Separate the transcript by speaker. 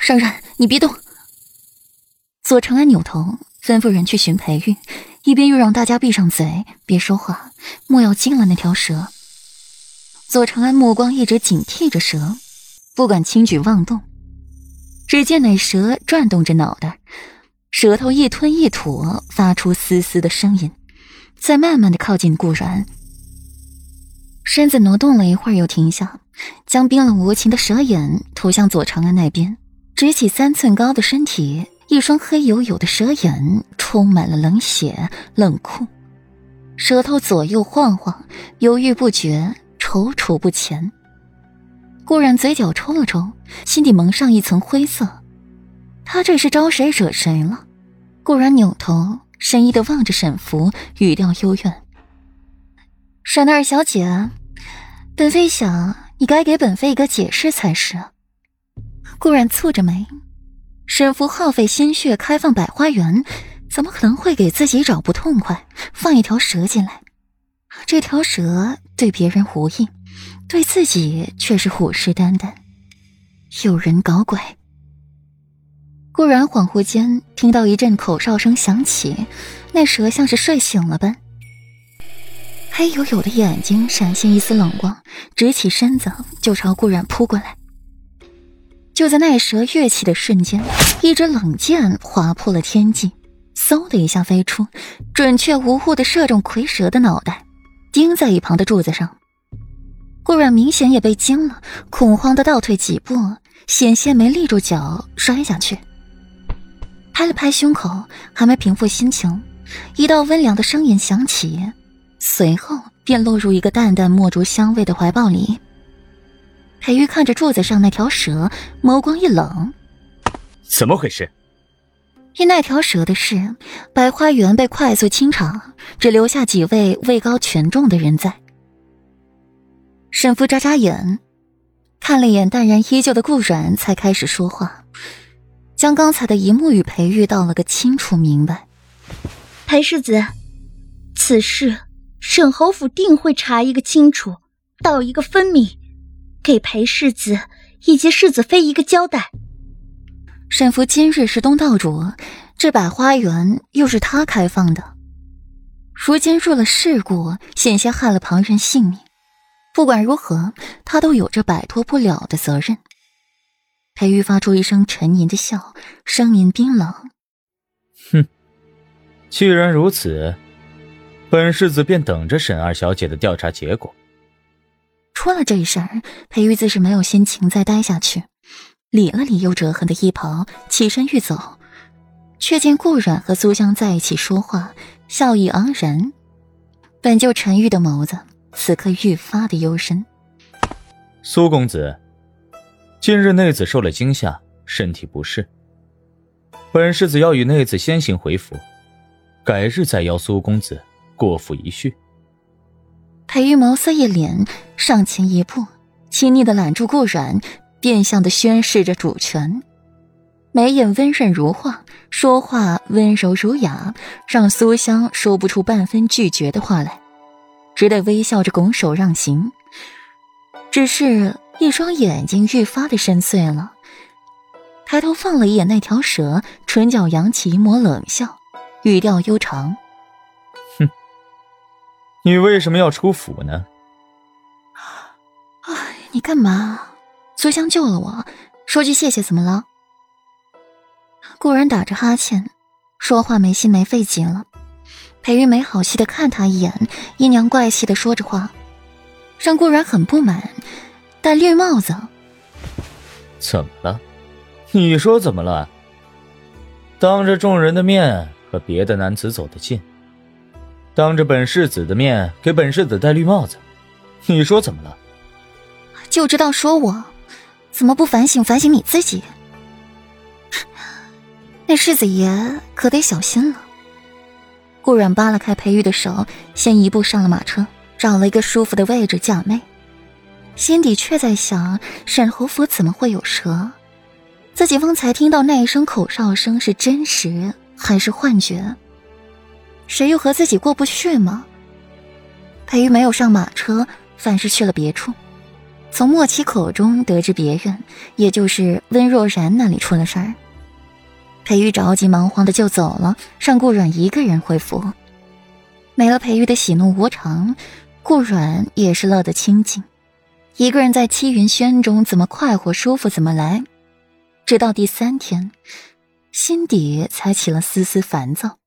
Speaker 1: 商然，你别动。左长安扭头吩咐人去寻裴玉，一边又让大家闭上嘴，别说话，莫要惊了那条蛇。左长安目光一直警惕着蛇，不敢轻举妄动。只见那蛇转动着脑袋，舌头一吞一吐，发出嘶嘶的声音，再慢慢的靠近顾然。身子挪动了一会儿，又停下，将冰冷无情的蛇眼投向左长安那边，直起三寸高的身体，一双黑黝黝的蛇眼充满了冷血冷酷，舌头左右晃晃，犹豫不决，踌躇不前。顾然嘴角抽了抽，心底蒙上一层灰色，他这是招谁惹谁了？顾然扭头深意的望着沈福，语调幽怨：“沈二小姐。”本妃想，你该给本妃一个解释才是。顾然蹙着眉，沈福耗费心血开放百花园，怎么可能会给自己找不痛快，放一条蛇进来？这条蛇对别人无益，对自己却是虎视眈眈。有人搞鬼。顾然恍惚间听到一阵口哨声响起，那蛇像是睡醒了般。黑黝黝的眼睛闪现一丝冷光，直起身子就朝顾然扑过来。就在那蛇跃起的瞬间，一支冷箭划破了天际，嗖的一下飞出，准确无误的射中蝰蛇的脑袋，钉在一旁的柱子上。顾然明显也被惊了，恐慌的倒退几步，险些没立住脚摔下去。拍了拍胸口，还没平复心情，一道温凉的声音响起。随后便落入一个淡淡墨竹香味的怀抱里。裴玉看着柱子上那条蛇，眸光一冷：“
Speaker 2: 怎么回事？”
Speaker 1: 因那条蛇的事，百花园被快速清场，只留下几位位高权重的人在。沈父眨眨眼，看了一眼淡然依旧的顾软，才开始说话，将刚才的一幕与裴玉道了个清楚明白。
Speaker 3: 裴世子，此事。沈侯府定会查一个清楚，道一个分明，给裴世子以及世子妃一个交代。
Speaker 1: 沈福今日是东道主，这百花园又是他开放的，如今入了事故，险些害了旁人性命，不管如何，他都有着摆脱不了的责任。裴玉发出一声沉吟的笑，声音冰冷：“
Speaker 2: 哼，既然如此。”本世子便等着沈二小姐的调查结果。
Speaker 1: 出了这事儿，裴玉自是没有心情再待下去，理了理又折痕的衣袍，起身欲走，却见顾阮和苏香在一起说话，笑意盎然。本就沉郁的眸子，此刻愈发的幽深。
Speaker 2: 苏公子，近日内子受了惊吓，身体不适，本世子要与内子先行回府，改日再邀苏公子。过府一叙。
Speaker 1: 裴玉眸色一敛，上前一步，亲昵的揽住顾软，变相的宣示着主权，眉眼温润如画，说话温柔儒雅，让苏香说不出半分拒绝的话来，只得微笑着拱手让行。只是一双眼睛愈发的深邃了，抬头放了一眼那条蛇，唇角扬起一抹冷笑，语调悠长。
Speaker 2: 你为什么要出府呢？
Speaker 1: 哎，你干嘛？苏香救了我，说句谢谢怎么了？顾然打着哈欠，说话没心没肺极了。裴玉没好气的看他一眼，阴阳怪气的说着话，让顾然很不满。戴绿帽子，
Speaker 2: 怎么了？你说怎么了？当着众人的面和别的男子走得近。当着本世子的面给本世子戴绿帽子，你说怎么了？
Speaker 1: 就知道说我，怎么不反省反省你自己？那世子爷可得小心了。顾软扒拉开裴玉的手，先一步上了马车，找了一个舒服的位置假寐，心底却在想：沈侯府怎么会有蛇？自己方才听到那一声口哨声是真实还是幻觉？谁又和自己过不去吗？裴玉没有上马车，反是去了别处。从莫七口中得知别人，也就是温若然那里出了事儿。裴玉着急忙慌的就走了，让顾阮一个人回府。没了裴玉的喜怒无常，顾阮也是乐得清静，一个人在七云轩中怎么快活舒服怎么来。直到第三天，心底才起了丝丝烦躁。